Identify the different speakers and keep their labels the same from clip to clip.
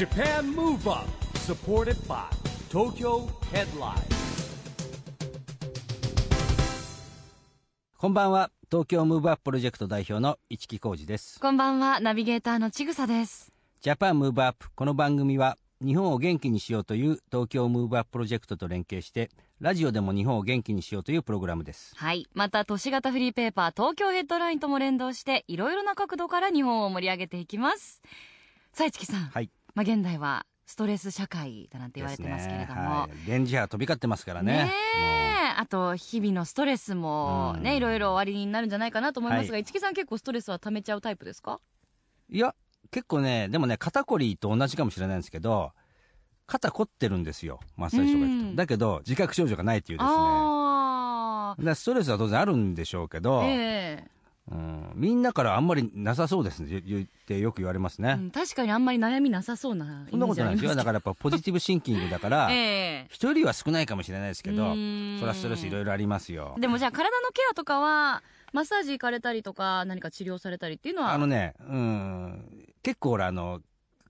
Speaker 1: JAPAN MOVE UP SUPPORTED BY TOKYO HEADLINE
Speaker 2: こんばんは東京 MOVE UP プロジェクト代表の市木浩司です
Speaker 3: こんばんは、ナビゲーターのちぐさです。
Speaker 2: JAPAN MOVE UP この番組は日本を元気にしようという東京 MOVE UP プロジェクトと連携してラジオでも日本を元気にしようというプログラムです
Speaker 3: はい。また、都市型フリーペーパー、東京ヘッドラインとも連動して、いろいろな角度から日本を盛り上げていきます。さあ、市木さん。
Speaker 2: はい
Speaker 3: まあ、現代はストレス社会だなんて言われてますけれども。
Speaker 2: ね。はい、電磁波飛び交ってますからね。
Speaker 3: ねえ。あと日々のストレスもね、
Speaker 2: うん。
Speaker 3: いろいろ終わりになるんじゃないかなと思いますが、
Speaker 2: はい。
Speaker 3: 市木さん結構ストレスは溜めちゃうタイプですか？
Speaker 2: いや結構ねでもね肩こりと同じかもしれないんですけど肩凝ってるんですよマッサージとか行くと。
Speaker 3: うん。
Speaker 2: だけど自覚症状がないっていうですね。
Speaker 3: あ
Speaker 2: だストレスは当然あるんでしょうけ
Speaker 3: あ
Speaker 2: ど、
Speaker 3: え
Speaker 2: うん、みんなからあんまりなさそうですね。言言ってよく言われますね、
Speaker 3: えうん。確かにあんまり悩みなさそうな
Speaker 2: そんなことないですよ。だからやっぱポジティブシンキングだから
Speaker 3: ええ。
Speaker 2: 一人は少ないかもしれないですけどそれはストレスいろいろありますよ。
Speaker 3: でもじゃあ体のケアとかはマッサージ行かれたりとか何か治療されたりっていうのは？
Speaker 2: あのねうん。結構俺あの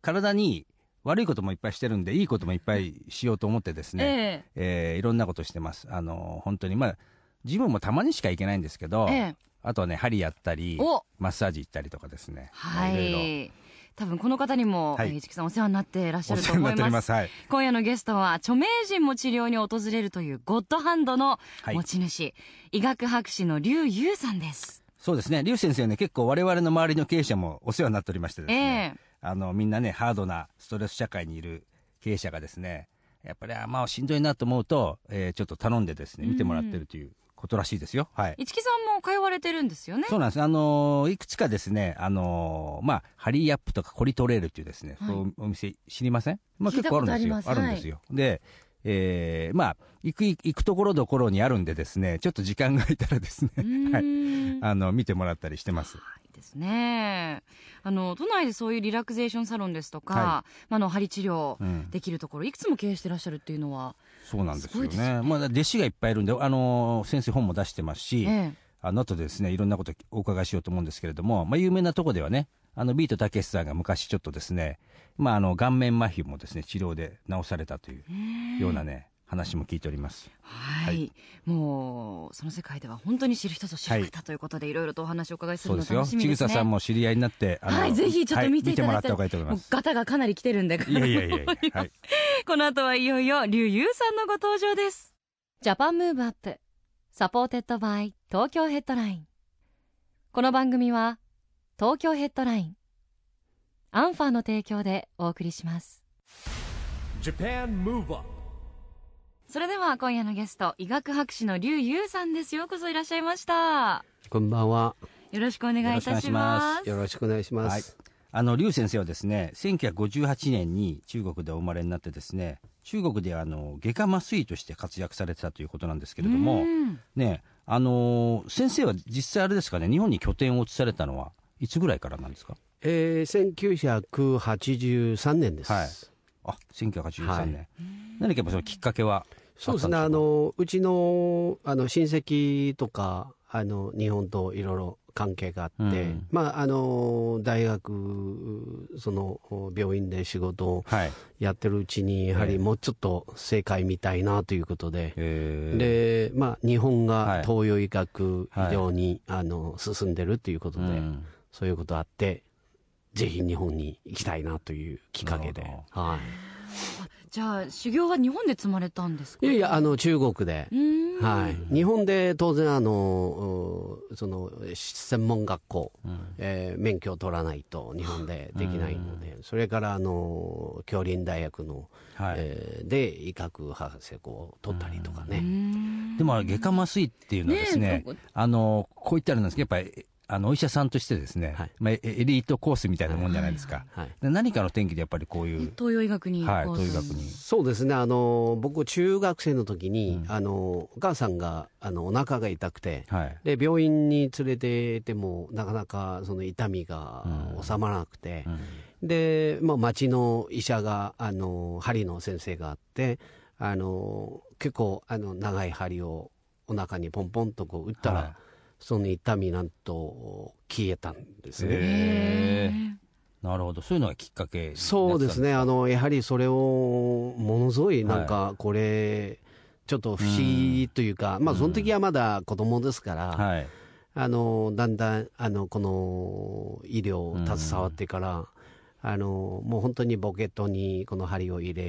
Speaker 2: 体に悪いこともいっぱいしてるんでいいこともいっぱいしようと思ってですね、
Speaker 3: え
Speaker 2: え。ーいろんなことしてます。あの本当にまあジムもたまにしか行けないんですけど、
Speaker 3: えええ
Speaker 2: あとはね針やったり
Speaker 3: お！
Speaker 2: マッサージ行ったりとかですね。
Speaker 3: はい。
Speaker 2: ろいろ。
Speaker 3: 多分この方にも、
Speaker 2: はい。
Speaker 3: えー市木さんお世話になっていらっしゃ
Speaker 2: お
Speaker 3: ると
Speaker 2: 世話になっており
Speaker 3: 思いま
Speaker 2: ます。すはい。
Speaker 3: 今夜のゲストは著名人も治療に訪れるというゴッドハンドの
Speaker 2: はい。
Speaker 3: 持ち主、医学博士の劉優さんです。
Speaker 2: そうですね。劉先生ね結構我々の周りの経営者もお世話になっておりましてですね、
Speaker 3: ええ。
Speaker 2: あのみんなねハードなストレス社会にいる経営者がですねやっぱりあまあしんどいなと思うと、えーちょっと頼んでですね見てもらってるということらしいですよ、はい。
Speaker 3: 市木さんも通われてるんですよね？
Speaker 2: そうなんです。あのーいくつかですねあのーまあハリーアップとかコリトレールっていうですね、
Speaker 3: はい。
Speaker 2: そうお店知りません？まあ結構あるんですよ。
Speaker 3: あ
Speaker 2: るんですよ、でえーまあ行く行くところどころにあるんでですねちょっと時間が空いたらですね。はい。あの見てもらったりしてます。
Speaker 3: はいですね。あの都内でそういうリラクゼーションサロンですとか、
Speaker 2: は
Speaker 3: まあ、あの針治療
Speaker 2: うん。
Speaker 3: できるところいくつも経営してらっしゃるっていうのは、
Speaker 2: そうなんですよ
Speaker 3: すごいですよ
Speaker 2: ね。まあ、弟子がいっぱいいるんで、あのー先生本も出してますし、
Speaker 3: ええ。
Speaker 2: あの後でですね、いろんなことお伺いしようと思うんですけれども、まあ、有名なとこではね、あの、ビートたけしさんが昔ちょっとですね、まあ、あの、顔面麻痺もですね、治療で治されたというようなね、話も聞いております。
Speaker 3: はい、
Speaker 2: はい
Speaker 3: もうその世界では本当に知る人ぞ知る方ということで、いろいろとお話をお伺いするの
Speaker 2: そうですよ。
Speaker 3: 楽しみですね。
Speaker 2: ちぐささんも知り合いになって、あの
Speaker 3: はい、ぜひちょっと見ていただいたら、
Speaker 2: はい見てもらった方がいいと思います。
Speaker 3: もうガタがかなり来てるんで、
Speaker 2: いやいやいやいや、はい。
Speaker 3: この後はいよいよ劉優さんのご登場です。 JAPAN MOVE UP、SUPPORTED BY TOKYO HEADLINE。この番組は東京ヘッドライン、アンファーの提供でお送りします。
Speaker 1: JAPAN MOVE UP
Speaker 3: それでは今夜のゲスト、医学博士の劉優さんです。ようこそいらっしゃいました。
Speaker 4: こんばんは。
Speaker 3: よろしくお願いいたします。
Speaker 4: よろしくお願いします。
Speaker 2: はいあの劉先生はですね1958年に中国でお生まれになってですね中国であの外科麻酔として活躍されてたということなんですけれども
Speaker 3: うん
Speaker 2: ねあのー先生は実際あれですかね日本に拠点を移されたのはいつぐらいからなんですか？
Speaker 4: えー、1983年です。
Speaker 2: はいあ1983
Speaker 4: はい
Speaker 2: 年、何かやっぱそのきっかけは
Speaker 4: そうですね。あのうちのあの親戚とかあの日本といろいろ関係があって、
Speaker 2: うん。
Speaker 4: まああの大学その病院で仕事をやってるうちにやは
Speaker 2: ええ。
Speaker 4: りもうちょっと正解みたいなということで。
Speaker 2: え。ー
Speaker 4: でまあ、日本
Speaker 2: はい。
Speaker 4: が東洋医学
Speaker 2: はい。
Speaker 4: 非常に、あの進んでるということで、
Speaker 2: うん。
Speaker 4: そういうことあって、ぜひ日本に行きたいなというきっかけで。
Speaker 2: なる。
Speaker 4: は
Speaker 3: じゃあ修行は日本で積まれたんですか？
Speaker 4: い。いやいや、あの、中国で。はい。日本で当然、あの、うその、専門学校、
Speaker 2: うん。
Speaker 4: えー免許を取らないと日本でできないので、それから、あの、京林大学の、
Speaker 2: はい。
Speaker 4: えーで、医学博士号を取ったりとかね。
Speaker 3: ん。
Speaker 2: でも外科麻酔っていうのはですね
Speaker 3: ねえ
Speaker 2: あのこう言ったらなんですけどやっぱりあのお医者さんとしてですね、
Speaker 4: はい。
Speaker 2: まあ、エエリートコースみたいなもんじゃないですか、
Speaker 4: はい。
Speaker 2: で何かの転機でやっぱりこういう、
Speaker 3: 東洋医学に
Speaker 2: はい、東医学に。
Speaker 4: そうですね、あの、僕、中学生の時に、
Speaker 2: うん。
Speaker 4: あの、お母さんが、あの、お腹が痛くて、
Speaker 2: はい。
Speaker 4: で病院に連れててもなかなかその痛みが
Speaker 2: うん。
Speaker 4: 収まらなくて、
Speaker 2: うん。
Speaker 4: で、まあ、町の医者があの針の先生があってあの結構あの長い針をお腹にポンポンとこう打ったら、
Speaker 2: はい
Speaker 4: その痛みなんと消えたんですね。
Speaker 2: なるほど。そういうのがきっかけ
Speaker 4: そうですね。あのやはりそれをものすごいなんかこれ、ちょっと不思議というか、まあその時はまだ子供ですから、
Speaker 2: はい。
Speaker 4: あのだんだんあのこの医療を携わってから、あのもう本当にポケットにこの針を入れ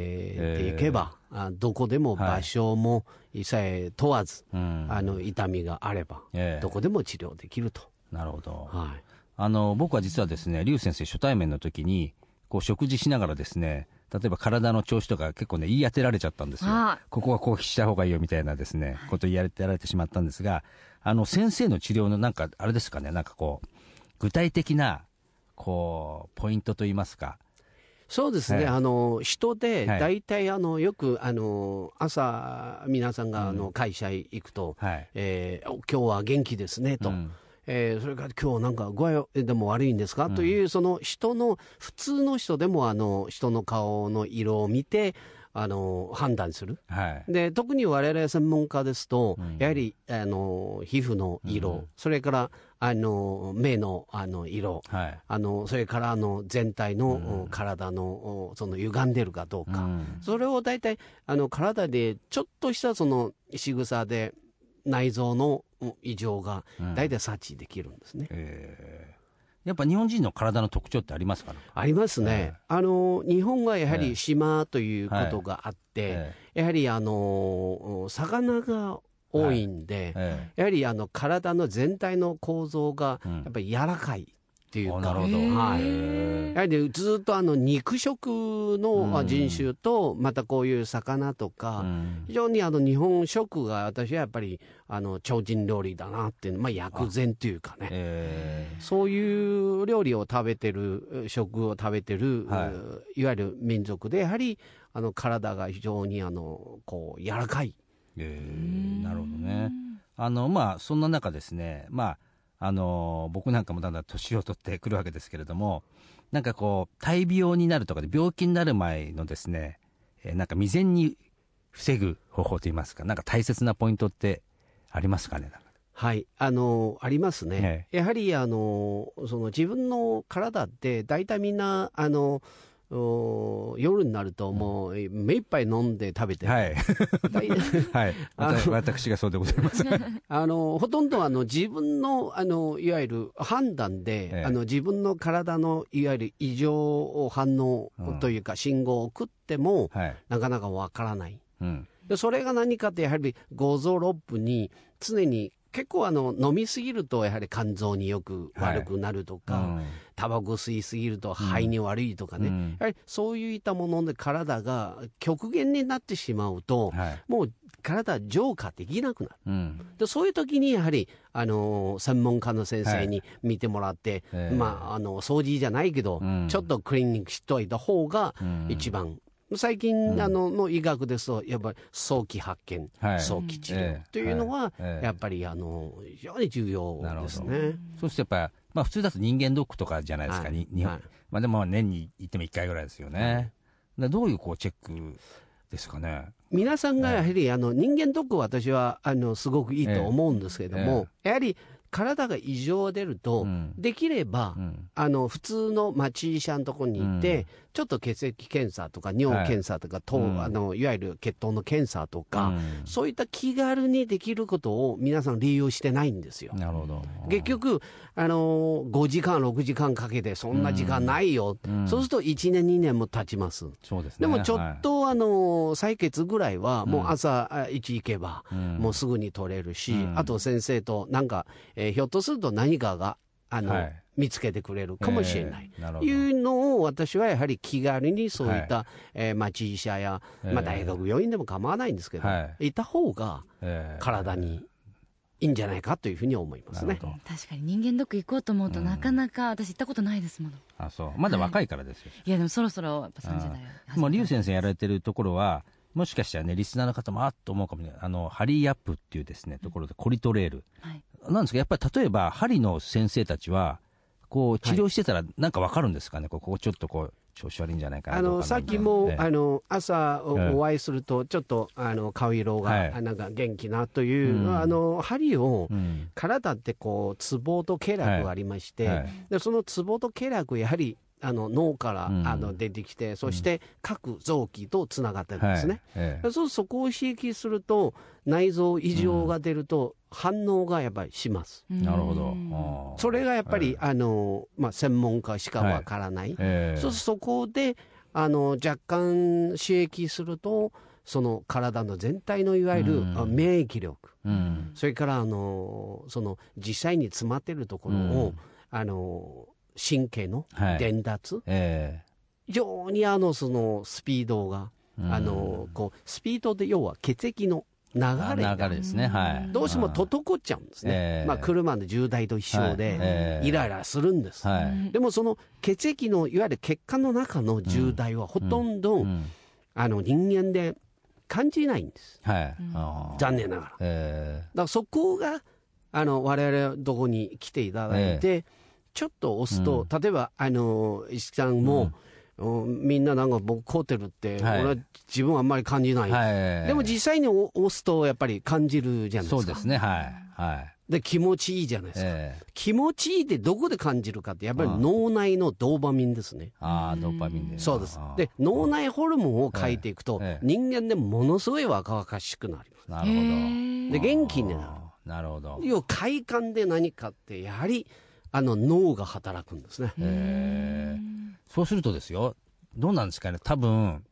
Speaker 4: ていけば、あどこでも場所も一切問わず、
Speaker 2: うん
Speaker 4: あの痛みがあれば、
Speaker 2: ええ
Speaker 4: どこでも治療できると。
Speaker 2: なるほど
Speaker 4: はい
Speaker 2: あの僕は実はですね、劉先生、初対面の時に、こう食事しながらですね、例えば体の調子とか結構ね、言い当てられちゃったんですよ。ここはこうした方がいいよみたいなですね、こと言い当てられてしまったんですが、あの先生の治療のなんか、あれですかね、なんかこう、具体的な、こう、ポイントといいますか。
Speaker 4: そうですね、
Speaker 2: はい
Speaker 4: あの人で
Speaker 2: はい。
Speaker 4: 大体あのよくあの朝、皆さんがあの会社へ行くと、
Speaker 2: はい。
Speaker 4: えーお今日は元気ですねと、
Speaker 2: うん。
Speaker 4: えーそれから今日なんか具合でも悪いんですか、というその人の普通の人でもあの人の顔の色を見てあの判断する。
Speaker 2: はい。
Speaker 4: で特に我々専門家ですと、
Speaker 2: うん。
Speaker 4: やはりあの皮膚の色、
Speaker 2: うん。
Speaker 4: それからあの目のあの色。
Speaker 2: はい。
Speaker 4: あのそれからあの全体の、体のおその歪んでるかどうか、
Speaker 2: うん。
Speaker 4: それを大体あの体でちょっとしたその仕草で内臓のお異常が
Speaker 2: うん。
Speaker 4: 大体察知できるんですね。
Speaker 2: えーやっぱ日本人の体の特徴ってありますか？ね
Speaker 4: ありますね、あの日本はやは
Speaker 2: ええ。
Speaker 4: り島ということがあって、
Speaker 2: え。
Speaker 4: やはりあのお魚が多いんで、
Speaker 2: ええ。
Speaker 4: やはりあの体の全体の構造が
Speaker 2: うん。
Speaker 4: やっぱり柔らかいっていうか、
Speaker 2: あなるほど。
Speaker 4: はい。
Speaker 2: へ
Speaker 4: やはりずっとあの肉食の人種と、またこういう魚と
Speaker 2: ー
Speaker 4: か、
Speaker 2: うん。
Speaker 4: 非常にあの日本食が私はやっぱりあの超人料理だなっていう、まあ、薬膳というかね、
Speaker 2: えー
Speaker 4: そういう料理を食べてる、食を食べてる、
Speaker 2: はい。
Speaker 4: ういわゆる民族で、やはりあの体が非常にあのこう柔らかい。
Speaker 2: えどね。あのまあそんな中ですね、まああの僕なんかもだんだん年を取ってくるわけですけれども、なんかこう大病になるとかで病気になる前のですね、えーなんか未然に防ぐ方法といいますか、なんか大切なポイントってありますかね。
Speaker 4: はい、あのありますね、
Speaker 2: え
Speaker 4: やはりあのその自分の体って、大体みんなあのお夜になると、もう目いっぱい飲んで食べてる、
Speaker 2: はい
Speaker 4: 大
Speaker 2: はい。私がそうでございます。
Speaker 4: あのほとんどあの自分のあのいわゆる判断で、
Speaker 2: ええ
Speaker 4: あの自分の体のいわゆる異常反応というか、信号を送っても、
Speaker 2: はい。
Speaker 4: なかなかわからない。
Speaker 2: うん。
Speaker 4: でそれが何かってやはり五臓六腑に常に結構あの飲みすぎるとやはり肝臓によく悪くなるとか、
Speaker 2: うん
Speaker 4: タバコ吸いすぎると肺に悪いとかね、
Speaker 2: うん。
Speaker 4: やはりそういったもので体が極限になってしまうと、
Speaker 2: はい。
Speaker 4: もう体浄化できなくなる。
Speaker 2: うん。
Speaker 4: でそういう時にやはり、あのー専門家の先生に見てもらって、
Speaker 2: ええ。
Speaker 4: まあ、あの掃除じゃないけど、
Speaker 2: うん。
Speaker 4: ちょっとクリーニングしといた方が
Speaker 2: うん。
Speaker 4: 一番、最近、あのの医学ですとやっぱり早期発見、
Speaker 2: はい。
Speaker 4: 早期治療
Speaker 2: ええ。
Speaker 4: というのは、
Speaker 2: ええ。
Speaker 4: やっぱりあの非常に重要ですね。
Speaker 2: そうするとやっぱ、まあ普通だと人間ドックとかじゃないですか、
Speaker 4: はい。
Speaker 2: に日本
Speaker 4: はい。
Speaker 2: まあでも年に行っても1回ぐらいですよね。でどういうこうチェックですかね？
Speaker 4: 皆さんがやはり、あの人間ドック私はあのすごくいいと思うんですけれども、やはり体が異常が出ると、
Speaker 2: うん。
Speaker 4: できれば、
Speaker 2: うん。
Speaker 4: あの普通の町医者のところに行って、
Speaker 2: うん。
Speaker 4: ちょっと血液検査とか尿検査とか、と
Speaker 2: うん。
Speaker 4: あのいわゆる血糖の検査とか、
Speaker 2: うん。
Speaker 4: そういった気軽にできることを皆さん利用してないんですよ。
Speaker 2: なるほど。
Speaker 4: 結局、あの5時間、6時間かけて、そんな時間ないよ、
Speaker 2: うん。
Speaker 4: そうすると1年、2年も経ちます。
Speaker 2: そうですね。
Speaker 4: でもちょっと、あの採血ぐらいは、もう朝あ1行けば、
Speaker 2: うん。
Speaker 4: もうすぐに取れるし、
Speaker 2: うん。
Speaker 4: あと先生となんか、えーひょっとすると何かがあの、
Speaker 2: はい。
Speaker 4: 見つけてくれるかもしれない。
Speaker 2: ええなるほど。
Speaker 4: いうのを私はやはり気軽にそういった、えー町医者や、まあ、
Speaker 2: ええ
Speaker 4: 大学病院でも構わないんですけど、、
Speaker 2: はい。
Speaker 4: た方が
Speaker 2: ええ
Speaker 4: 体にいいんじゃないかというふうに思いますね。
Speaker 2: なる。ほど。
Speaker 3: 確かに人間ドック行こうと思うと、
Speaker 2: うん。
Speaker 3: なかなか私行ったことないですもの。
Speaker 2: あ、そう。まだ若いからですよ。
Speaker 3: い。やでもそろそろやっぱ30代
Speaker 2: もう、劉先生やられてるところは、もしかしたらね、リスナーの方もあっと思うかもしれない。あの、ハリーアップっていうですね、ところでコリトレール。
Speaker 3: はい
Speaker 2: なんですか、やっぱり例えば、針の先生たちは、こう、治療してたら、なんかわかるんですかね、こうここちょっとこう、調子悪いんじゃないかな
Speaker 4: あのさっきも、
Speaker 2: ええ。
Speaker 4: あの朝お,、
Speaker 2: ええ。
Speaker 4: 会いするとちょっとあの顔色が、
Speaker 2: はい。
Speaker 4: あなんか元気なという、
Speaker 2: うん。
Speaker 4: あの針を、
Speaker 2: うん。
Speaker 4: 体ってこうツボと経絡がありまして、
Speaker 2: はい。
Speaker 4: でそのツボと経絡やはりあの脳から、
Speaker 2: うん。
Speaker 4: あの出てきて、そして各臓器とつながってるんですね。
Speaker 2: ええ
Speaker 4: そうそこを刺激すると、内臓異常が出ると、反応がやっぱりします。
Speaker 2: なるほど。
Speaker 4: それがやっぱり、
Speaker 2: え
Speaker 4: あのまあ、専門家しかわからない、
Speaker 2: ええ。
Speaker 4: そうそこであの若干刺激すると、その体の全体のいわゆる、免疫力、
Speaker 2: うん。
Speaker 4: それからあのその実際に詰まってるところを、
Speaker 2: うん。
Speaker 4: あの神経の
Speaker 2: はい。
Speaker 4: 伝達、
Speaker 2: え
Speaker 4: 非常にあのそのスピードが、
Speaker 2: え
Speaker 4: あのこうスピードで要は血液の流
Speaker 2: あ
Speaker 4: れが。
Speaker 2: 流れですね。はい。
Speaker 4: どうしても滞っちゃうんですね、
Speaker 2: ええ。
Speaker 4: まあ、車の渋滞と一緒で、
Speaker 2: はい。ええ。
Speaker 4: イライラするんです、
Speaker 2: はい。
Speaker 4: でもその血液のいわゆる血管の中の渋滞はほとんど、
Speaker 2: うん。
Speaker 4: あの人間で感じないんです。
Speaker 2: はい。
Speaker 4: 残念ながら。だか
Speaker 2: え
Speaker 4: らそこがあの我々のとこに来ていただいて、ちょっと押すと、例えばあの石木さんも、うん。みんななんか僕凍ってるって、
Speaker 2: はい。
Speaker 4: 俺は自分はあんまり感じない、でも実際に押すとやっぱり感じるじゃないですか。
Speaker 2: そうですね。はい。はい。
Speaker 4: で気持ちいいじゃないですか、
Speaker 2: ええ。
Speaker 4: 気持ちいいってどこで感じるかってやっぱり脳内のドーパミンですね、
Speaker 2: ああドーパミンで
Speaker 4: そうです。で脳内ホルモンを変えていくと、
Speaker 2: ええ。
Speaker 4: 人間でものすごい若々しくなります
Speaker 2: なるほど。
Speaker 4: で元気になる。
Speaker 2: なるほど。
Speaker 4: 要は快感で何かってやはりあの脳が働くんですね。
Speaker 2: えー。そうするとですよどうなんですかね。多分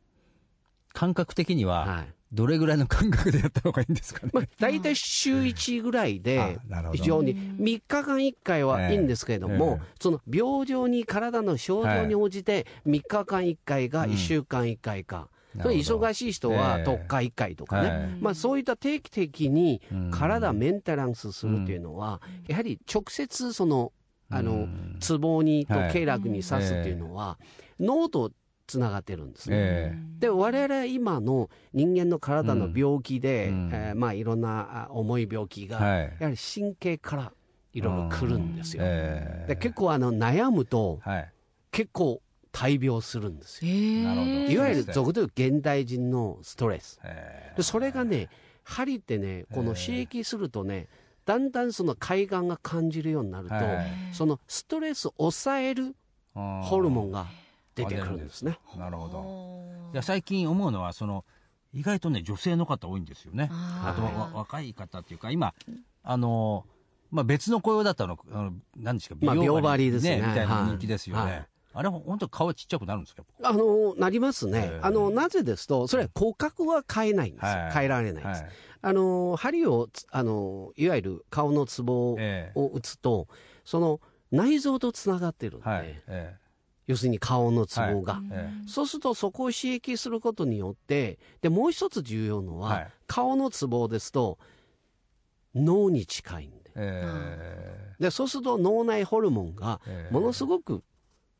Speaker 2: 感覚的には
Speaker 4: はい。
Speaker 2: どれぐらいの感覚でやった方がいいんですかね、
Speaker 4: まあ、大体週1ぐらいで非常に3日間1回はいいんですけれども、
Speaker 2: ええ。
Speaker 4: その病状に体の症状に応じて3日間1回か1週間1回か、忙しい人は
Speaker 2: ええ。
Speaker 4: 10日1回とかね、
Speaker 2: はい。
Speaker 4: まあ、そういった定期的に
Speaker 2: うん。
Speaker 4: 体メンテナンスするというのは、やはり直接そのあの
Speaker 2: うん。
Speaker 4: ツボにと
Speaker 2: はい。
Speaker 4: 経絡に刺すっていうのは、脳とつながってるんですね。
Speaker 2: え
Speaker 4: で我々は今の人間の体の病気で、
Speaker 2: うん。
Speaker 4: えーまあ、いろんなあ重い病気が、
Speaker 2: はい。
Speaker 4: やはり神経からいろいろ来るんですよ。
Speaker 2: え
Speaker 4: で結構あの悩むと
Speaker 2: はい。
Speaker 4: 結構大病するんですよ。
Speaker 2: なるほど。
Speaker 4: いわゆる俗でいう現代人のストレス。
Speaker 2: え。
Speaker 4: でそれがね針ってねこの刺激するとねだんだんその快感が感じるようになると、
Speaker 2: はい。
Speaker 4: そのストレスを抑える
Speaker 2: ー。
Speaker 4: ホルモンが出てくるんですね。
Speaker 2: なるほど。いや最近思うのはその意外とね女性の方多いんですよね。あと若い方っていうか今あのまあ別の雇用だったのあの何ですか
Speaker 4: まあ
Speaker 2: 美
Speaker 4: 美容針ですね。
Speaker 2: みたいな
Speaker 4: はい
Speaker 2: 人気ですよね、
Speaker 4: はい
Speaker 2: あれ本当顔ちっちゃくなるんですか？
Speaker 4: あのなりますね、
Speaker 2: ええ。
Speaker 4: あのなぜですと、それは骨格は変えないんですよ、
Speaker 2: はい。
Speaker 4: 変えられないんです。
Speaker 2: はい。
Speaker 4: あの針をつあの、いわゆる顔のツボを
Speaker 2: ええ。
Speaker 4: 打つと、その内臓とつながってるんで、
Speaker 2: はい。え
Speaker 4: 要するに顔のツボが。
Speaker 2: ええ。
Speaker 4: そうすると、そこを刺激することによって、でもう一つ重要のは、
Speaker 2: はい。
Speaker 4: 顔のツボですと、脳に近いんで。
Speaker 2: え。
Speaker 4: で、そうすると脳内ホルモンが
Speaker 2: ええ。
Speaker 4: ものすごく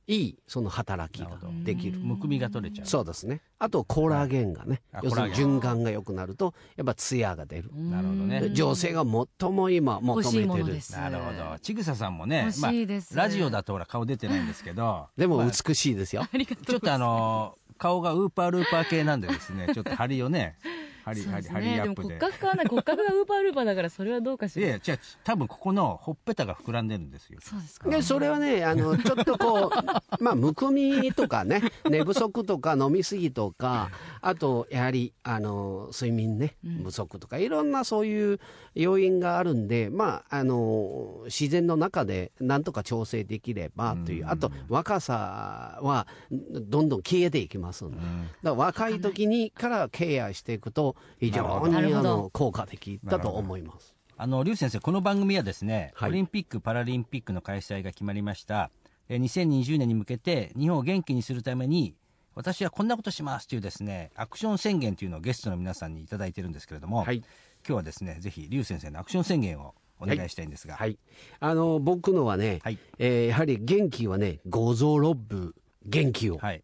Speaker 4: いいその働きができる。
Speaker 2: むくみが取れちゃう。
Speaker 4: そうですね。あと、コラーゲンがね、
Speaker 2: あ
Speaker 4: 要するに循環が良くなると、やっぱツヤが出る。
Speaker 2: なるほどね。
Speaker 4: で女性が最も今求
Speaker 3: 欲しい
Speaker 4: めてる
Speaker 3: もので。す。
Speaker 2: なるほど。ちぐささんもね
Speaker 3: 欲しいです。
Speaker 2: まあ、ラジオだとほら顔出てないんですけど
Speaker 4: でも
Speaker 2: まあ
Speaker 4: 美しいですよ。
Speaker 3: ありがとう
Speaker 2: ちょっとあの顔がウーパールーパー系なんでですねちょっと張りをね張り
Speaker 3: そう
Speaker 2: 張り張り
Speaker 3: ですね。でも
Speaker 2: アップで。
Speaker 3: 骨格はね骨格がウーパールーパーだからそれはどうかしら。
Speaker 2: いや違う多分ここのほっぺたが膨らんでるんですよ。
Speaker 3: そうですか。
Speaker 4: で、それはね、あの、ちょっとこう、まあ、むくみとかね、寝不足とか飲みすぎとか、あと、やはり、あの、睡眠ね、不足とか、いろんなそういう要因があるんで、まあ、あの、自然の中でなんとか調整できればという、あと、若さは、どんどん消えていきますんで、だから若い時にからケアしていくと、非常にあの効果的だと思います。
Speaker 2: あの劉先生この番組はですね、
Speaker 4: はい。
Speaker 2: オリンピック・パラリンピックの開催が決まりました。えー2020年に向けて日本を元気にするために私はこんなことしますというですねアクション宣言というのをゲストの皆さんにいただいてるんですけれども、
Speaker 4: はい。
Speaker 2: 今日はですねぜひ劉先生のアクション宣言をお願いしたいんですが、
Speaker 4: はい。あの、僕のはね、
Speaker 2: はい。
Speaker 4: えーやはり元気はね、五臓六部元気を。
Speaker 2: はい。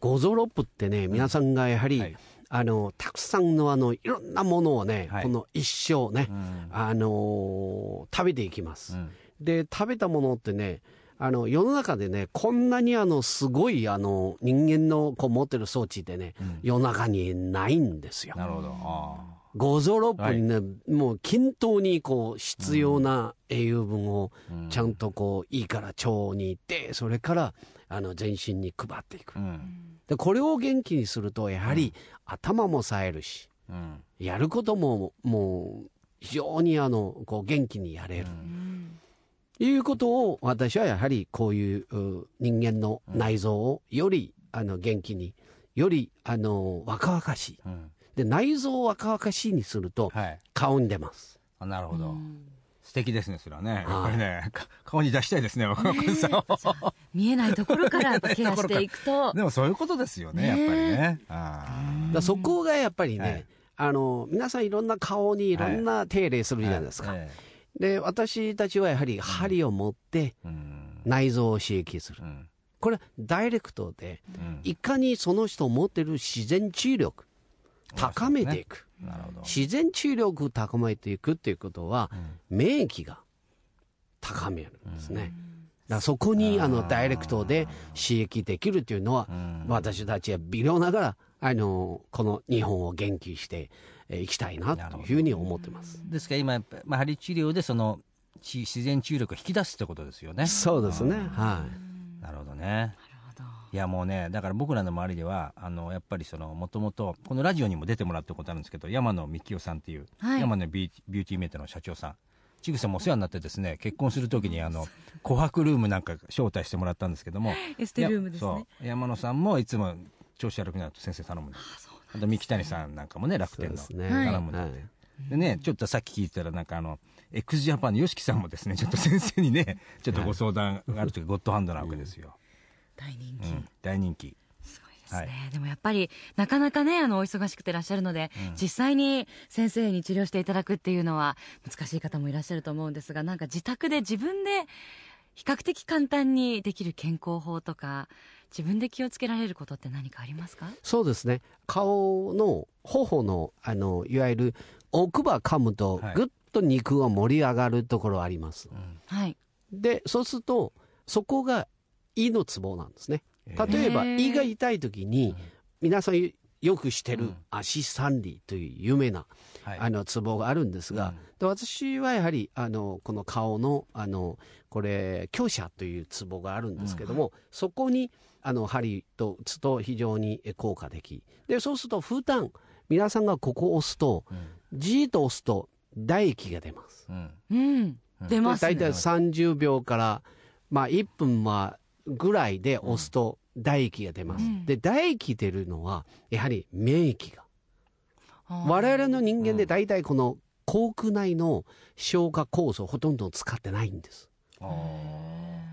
Speaker 4: 五臓六部ってね、皆さんがやはり、
Speaker 2: はい
Speaker 4: あの、たくさんのあの、いろんなものをね、
Speaker 2: はい。
Speaker 4: この一生ね、
Speaker 2: うん。
Speaker 4: あのー食べていきます。
Speaker 2: うん。
Speaker 4: で、食べたものってね、あの、世の中でね、こんなにあの、すごいあの、人間のこう持ってる装置ってね、世の中にないんですよ。
Speaker 2: なるほど。あ
Speaker 4: 5臓6本にね、もう均等にこう必要な栄養分を
Speaker 2: うん。
Speaker 4: ちゃんとこういいから腸に行ってそれからあの全身に配っていく。
Speaker 2: うん
Speaker 4: でこれを元気にするとやはり頭も冴えるし
Speaker 2: うん。
Speaker 4: やることももう非常にあのこう元気にやれる、いうことを私はやはりこういうう人間の内臓をよりあの元気によりあの若々しい。
Speaker 2: うん。
Speaker 4: で内臓を若々しいにすると
Speaker 2: はい。
Speaker 4: 顔に出ます。
Speaker 2: あなるほど。素敵ですねそれはね。
Speaker 4: はい。
Speaker 2: やっぱりねか顔に出したいですね若林さんを。
Speaker 3: 見えないところからケアしていくと。
Speaker 2: でもそういうことですよねやっぱりね。あ
Speaker 4: だそこがやっぱりね、
Speaker 2: はい。
Speaker 4: あの皆さんいろんな顔にいろんな手入れする
Speaker 2: ー
Speaker 4: じゃないですか、
Speaker 2: え
Speaker 4: で私たちはやはり針を持って
Speaker 2: えうん。
Speaker 4: 内臓を刺激する。
Speaker 2: うん。
Speaker 4: これダイレクトで
Speaker 2: うん。
Speaker 4: いかにその人持ってる自然治癒力高めていく、
Speaker 2: なるほど。
Speaker 4: 自然治癒力を高めていくっていうことは、免疫が高めるんですね。だからそこにあのダイレクトで刺激できるというのは、私たちは微量ながらあのこの日本を元気にしてえーいきたいなというふうに思ってます。
Speaker 2: ですから今やっぱ、まあ、針治療でそのち自然治癒力を引き出すってことですよね。
Speaker 4: そうですね。はい。
Speaker 2: なるほどねいやもうねだから僕らの周りではあのやっぱりそのもともとこのラジオにも出てもらったことあるんですけど山野幹夫さんっていう、
Speaker 3: はい。
Speaker 2: 山野ビュービューティーメーターの社長さん。ちぐさんもお世話になってですね結婚するときにあの琥珀ルームなんか招待してもらったんですけども
Speaker 3: エステルームですね。
Speaker 2: やそう。山野さんもいつも調子悪くなると先生頼むんですあと三木谷さんなんかもね楽天の。頼むんで、
Speaker 4: はい。
Speaker 2: でねちょっとさっき聞いたらなんかあの x ジャパンの YOSHIKI さんもですねちょっと先生にねちょっとご相談があるというかゴッドハンドなわけですよ、
Speaker 3: 大人気。
Speaker 2: うん、大人気。
Speaker 3: すごいですね、
Speaker 2: はい。
Speaker 3: でもやっぱりなかなかねあのお忙しくてらっしゃるので、実際に先生に治療していただくっていうのは難しい方もいらっしゃると思うんですがなんか自宅で自分で比較的簡単にできる健康法とか自分で気をつけられることって何かありますか？
Speaker 4: そうですね。顔の頬のあのいわゆる奥歯噛むと
Speaker 2: はい。
Speaker 4: ぐっと肉が盛り上がるところあります。
Speaker 3: はい。
Speaker 4: でそうするとそこが胃のツボなんですね。例えば胃が痛い時に皆さんよくしてる
Speaker 2: うん。
Speaker 4: 足三里という有名な
Speaker 2: はい。
Speaker 4: あのツボがあるんですが、で私はやはりあのこの顔のあのこれ強者というツボがあるんですけども、そこにあの針と打つと非常に効果的。でそうすると普段皆さんがここを押すと、じーっと押すと唾液が出ます。
Speaker 2: うん。
Speaker 3: うん。出ますね。
Speaker 4: 大体30秒から、まあ、1分はぐらいで押すと唾液が出ます。
Speaker 3: うん
Speaker 4: で唾液出るのはやはり免疫が。我々の人間で大体この口腔内の消化酵素をほとんど使ってないんです。
Speaker 2: あ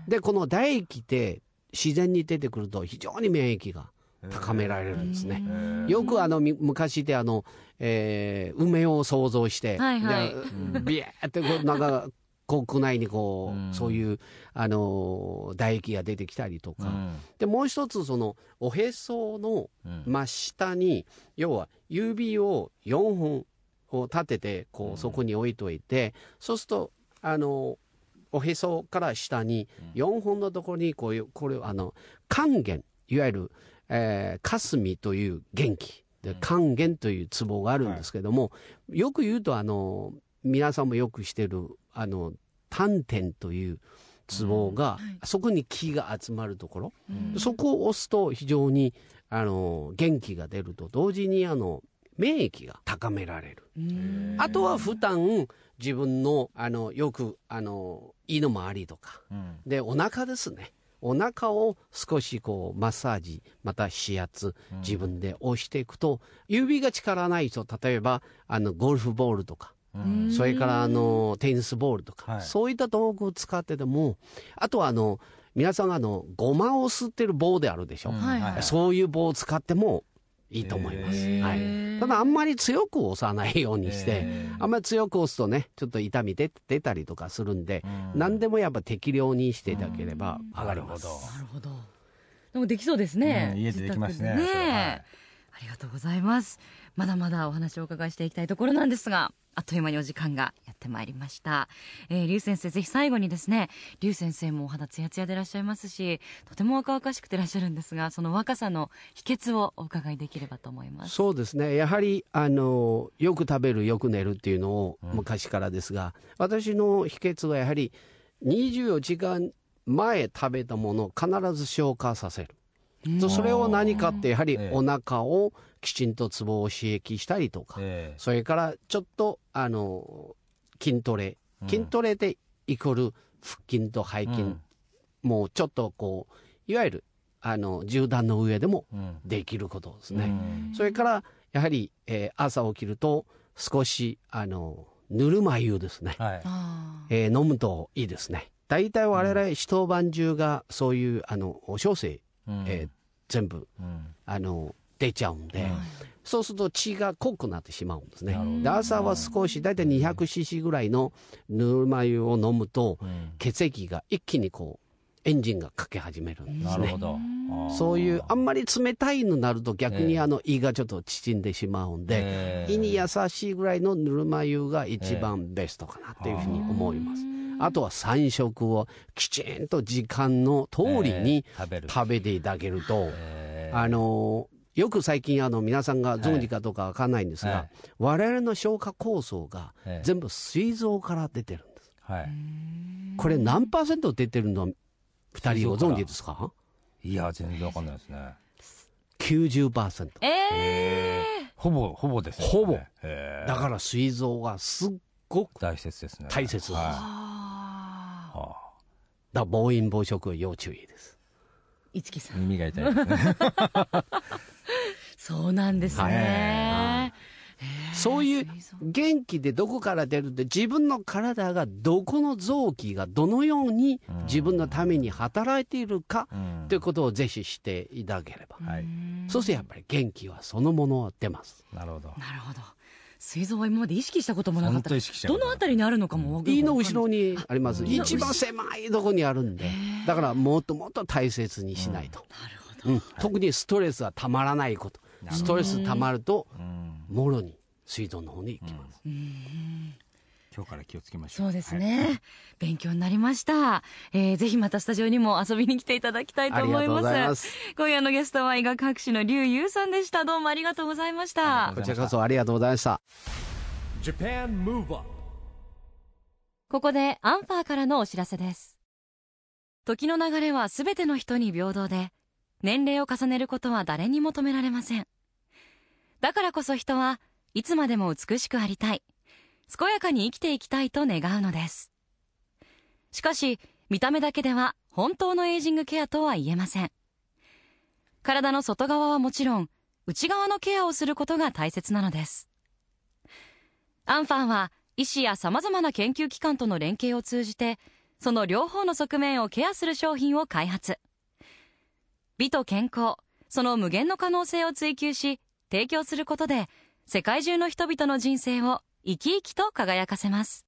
Speaker 4: でこの唾液って自然に出てくると非常に免疫が高められるんですね。
Speaker 2: ー
Speaker 4: よくあのみ昔であの、えー梅を想像して、
Speaker 3: はいはい
Speaker 4: でビエーってこうなんか口腔内にこう、
Speaker 2: うん。
Speaker 4: そういうあの唾液が出てきたりとか、
Speaker 2: うん。
Speaker 4: でもう一つそのおへその
Speaker 2: うん。
Speaker 4: 真下に要は指を4本を立ててこうそこに置いといて、そうするとあのおへそから下に4本のところにこういうこれあの還元いわゆる、えー、霞という元気。で還元というツボがあるんですけども、よく言うとあの皆さんもよくしてるあの丹田というツボが、そこに気が集まるところ、そこを押すと非常にあの元気が出ると同時にあの免疫が高められる。あとは普段自分のあのよくあの胃の周りとか。
Speaker 2: うん。
Speaker 4: でお腹ですね。お腹を少しこうマッサージまた指圧自分で押していくと、指が力ない人例えばあのゴルフボールとか。
Speaker 2: うん
Speaker 4: それからあのテニスボールとか、
Speaker 2: はい。
Speaker 4: そういった道具を使ってでもあとはあの皆さんがあのごまを吸ってる棒であるでしょ、
Speaker 3: はいはい
Speaker 4: そういう棒を使ってもいいと思います、
Speaker 2: へー。
Speaker 4: はい、ただあんまり強く押さないようにして、
Speaker 2: へー。
Speaker 4: あんまり強く押すとねちょっと痛み出出たりとかするんで、
Speaker 2: うん。
Speaker 4: 何でもやっぱ適量にしていただければ上がります、
Speaker 2: なるほど。
Speaker 3: なるほどでもできそうですね、
Speaker 2: うん。家でできますね。
Speaker 3: ねありがとうございますまだまだお話をお伺いしていきたいところなんですがあっという間にお時間がやってまいりました。えー、劉先生、ぜひ最後にですね、劉先生もお肌ツヤツヤでいらっしゃいますし、とても若々しくていらっしゃるんですが、その若さの秘訣をお伺いできればと思います。
Speaker 4: そうですね。やはり、あの、よく食べる、よく寝るっていうのを昔からですが、うん、私の秘訣はやはり、24時間前食べたものを必ず消化させる。とそれを何かってやはりお腹をきちんとツボを刺激したりとか、えー、それからちょっとあの筋トレ。筋トレでイコール腹筋と背筋、うん、もうちょっとこういわゆるあの銃弾の上でもできることですね、うん、それからやはり、えー、朝起きると少しあのぬるま湯ですね、はい。えー、飲むといいですね。大体我々一晩中がそういうあの小生えー、全部、あの出ちゃうんで、そうすると血が濃くなってしまうんですね。で朝は少し大体 200cc ぐらいのぬるま湯を飲むと、血液が一気にこうエンジンがかけ始めるんですね。そういうあんまり冷たいのになると逆にあの胃がちょっと縮んでしまうんで、胃に優しいぐらいのぬるま湯が一番ベストかなというふうに思います。あとは3食をきちんと時間の通りに食べていただけると、あのよく最近あの皆さんが存じかどうかわかんないんですが、はい、我々の消化酵素が全部膵臓から出てるんです。はい、これ何パーセント出てるの？二人ご存知ですか？
Speaker 2: いや、全然わかんないですね。
Speaker 4: 90%。
Speaker 3: え
Speaker 2: ー、ほぼ、ほぼですね。
Speaker 4: ほぼ。だから膵臓がすっごく
Speaker 2: 大切ですね。
Speaker 4: 大切です。はあ、だ暴飲暴食は要注意です。
Speaker 3: 一木さん。
Speaker 2: 耳が痛い。ね。
Speaker 3: そうなんですね。
Speaker 4: そういう元気でどこから出るって自分の体がどこの臓器がどのように自分のために働いているかということをぜひしていただければ、はい、そうするとやっぱり元気はそのものは出ます。
Speaker 2: なるほど。
Speaker 3: なるほど膵臓は今まで意識したこともなかった。どのあたりにあるのかも。
Speaker 4: 胃の後ろにあります。一番狭いところにあるんで。だからもっともっと大切にしないと、
Speaker 3: うん、
Speaker 4: 特にストレスはたまらないこと。ストレスたまるともろに水道の方に行きます。
Speaker 2: 今日から気をつけましょう。
Speaker 3: そうですね。はい、勉強になりました。えー、ぜひまたスタジオにも遊びに来ていただきたいと思います。ます今夜のゲストは医学博士の劉優さんでした。どうもありがとうございました。
Speaker 4: こちらこそありがとうございました。
Speaker 3: ここでアンファーからのお知らせです。時の流れはすべての人に平等で、年齢を重ねることは誰にも止められません。だからこそ人はいつまでも美しくありたい、健やかに生きていきたいと願うのです。しかし、見た目だけでは本当のエイジングケアとは言えません。体の外側はもちろん、内側のケアをすることが大切なのです。アンファンは、医師や様々な研究機関との連携を通じて、その両方の側面をケアする商品を開発。美と健康、その無限の可能性を追求し、提供することで、世界中の人々の人生を生き生きと輝かせます。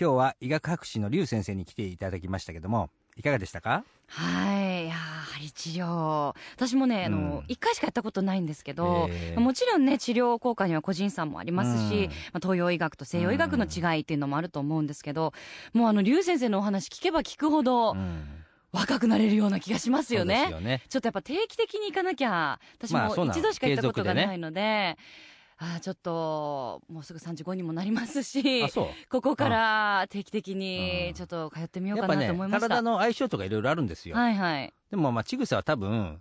Speaker 2: 今日は医学博士の劉先生に来ていただきましたけどもいかがでしたか？
Speaker 3: はい。いや針治療。私もね、うん、あの1回しかやったことないんですけど、えー、もちろんね治療効果には個人差もありますし、うん、まあ、東洋医学と西洋医学の違いっていうのもあると思うんですけど、もうあの劉先生のお話聞けば聞くほど、うん若くなれるような気がしますよね。よねちょっとやっぱ定期的に行かなきゃ、私も一度しか行ったことがないので、ね、あちょっと、もうすぐ35にもなりますし、ここから定期的にちょっと通ってみようかなと思いました。
Speaker 2: ね、体の相性とかいろいろあるんですよ。
Speaker 3: はいはい。
Speaker 2: でもまあ、ちぐさは多分、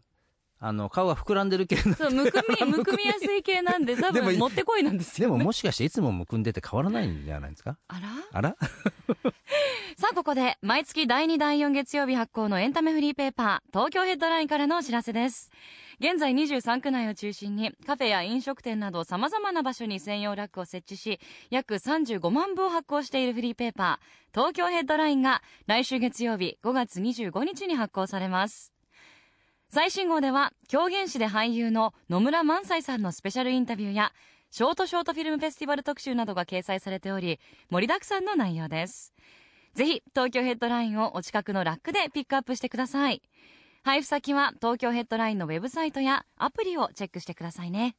Speaker 2: あの、顔が膨らんでる系
Speaker 3: そう、むくみ、むくみ。やすい系なんで、多分、もってこいなんです
Speaker 2: よ、ね、でももしかしていつもむくんでて変わらないんじゃないですか？
Speaker 3: あら？
Speaker 2: あら？
Speaker 3: さあ、ここで、毎月第2、第4月曜日発行のエンタメフリーペーパー、東京ヘッドラインからのお知らせです。現在23区内を中心に、カフェや飲食店など様々な場所に専用ラックを設置し、約35万部を発行しているフリーペーパー、東京ヘッドラインが、来週月曜日5月25日に発行されます。最新号では狂言師で俳優の野村萬斎さんのスペシャルインタビューやショートショートフィルムフェスティバル特集などが掲載されており盛りだくさんの内容です。ぜひ東京ヘッドラインをお近くのラックでピックアップしてください。配布先は東京ヘッドラインのウェブサイトやアプリをチェックしてくださいね。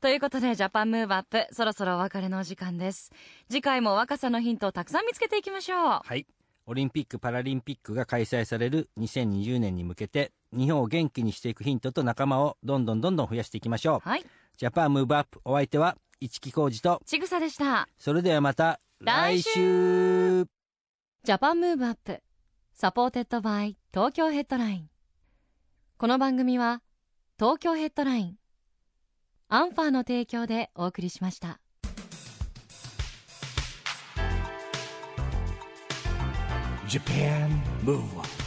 Speaker 3: ということで JAPAN MOVE UP そろそろお別れのお時間です。次回も若さのヒントをたくさん見つけていきましょう。
Speaker 2: はい。オリンピック・パラリンピックが開催される2020年に向けて日本を元気にしていくヒントと仲間をどんどんどんどん増やしていきましょう。
Speaker 3: はい。
Speaker 2: JAPAN MOVE UP お相手は市木浩二と。
Speaker 3: ちぐさでした。
Speaker 2: それではまた
Speaker 3: 来週。 JAPAN MOVE UP SUPPORTED BY TOKYO HEADLINE。この番組は東京ヘッドライン。アンファーの提供でお送りしました。
Speaker 1: Japan Move Up